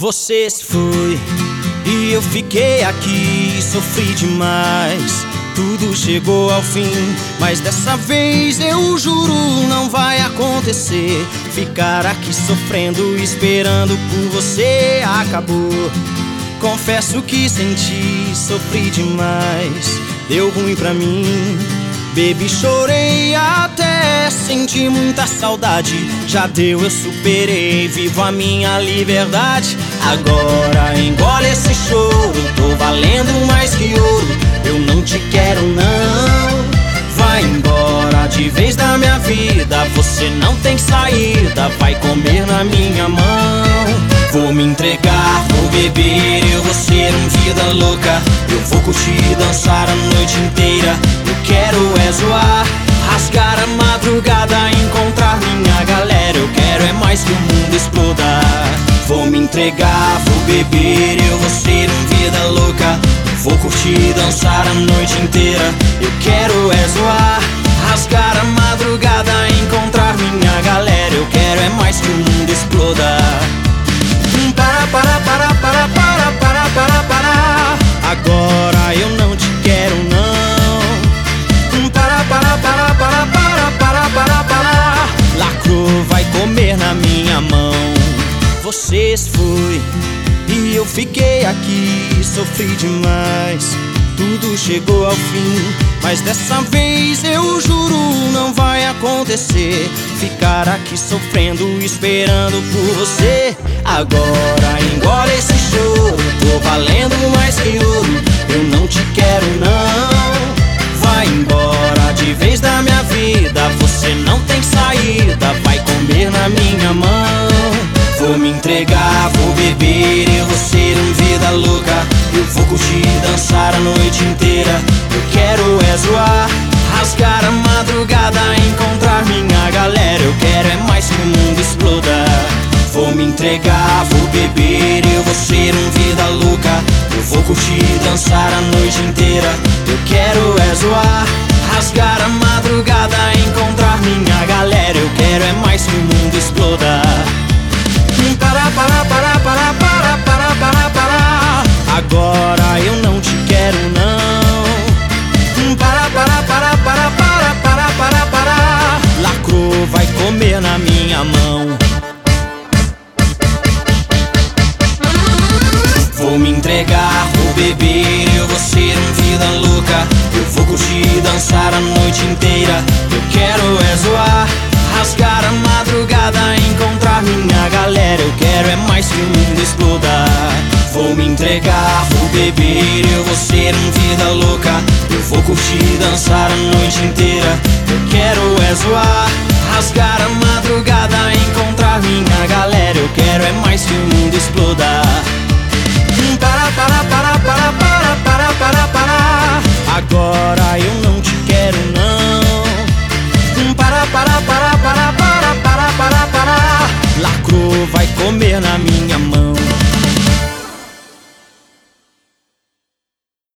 Você se foi e eu fiquei aqui, sofri demais. Tudo chegou ao fim, mas dessa vez eu juro não vai acontecer. Ficar aqui sofrendo, esperando por você acabou. Confesso que senti, sofri demais, deu ruim pra mim. Baby, chorei até senti muita saudade. Já deu, eu superei, vivo a minha liberdade. Agora engole esse choro, tô valendo mais que ouro. Eu não te quero, não. Vai embora de vez da minha vida. Você não tem saída, vai comer na minha mão. Vou me entregar, vou beber, vida louca. Eu vou curtir, dançar a noite inteira. Eu quero é zoar, rasgar a madrugada, encontrar minha galera. Eu quero é mais que o mundo exploda. Vou me entregar, vou beber, eu vou ser um vida louca. Vou curtir, dançar a noite inteira. Eu quero é zoar, rasgar a madrugada, encontrar minha galera. Eu quero é mais que o mundo exploda. Para, para, para. Agora eu não te quero, não. Para, para, para, para, para, para, para, para. Lacrou, vai comer na minha mão. Você se foi e eu fiquei aqui, sofri demais. Tudo chegou ao fim, mas dessa vez eu juro não vai acontecer. Ficar aqui sofrendo, esperando por você. Agora engole esse choro, tô valendo Você não tem saída, vai comer na minha mão. Vou me entregar, vou beber, eu vou ser um vida louca. Eu vou curtir, dançar a noite inteira. Eu quero é zoar, rasgar a madrugada, encontrar minha galera. Eu quero é mais que o mundo exploda. Vou me entregar, vou beber, eu vou ser um vida louca. Eu vou curtir, dançar a noite inteira. Eu quero é zoar, rasgar a madrugada, na minha mão. Vou me entregar, vou beber, eu vou ser um vida louca. Eu vou curtir dançar a noite inteira. Eu quero é zoar, rasgar a madrugada, encontrar minha galera. Eu quero é mais que o mundo exploda. Vou me entregar, vou beber, eu vou ser um vida louca. Eu vou curtir dançar a noite inteira. Eu quero é zoar, rasgar a toda. Para, para, para, para, para, para, para, para. Agora eu não te quero, não. Para, para, para, para, para, para, para, para. Lacro vai comer na minha mão.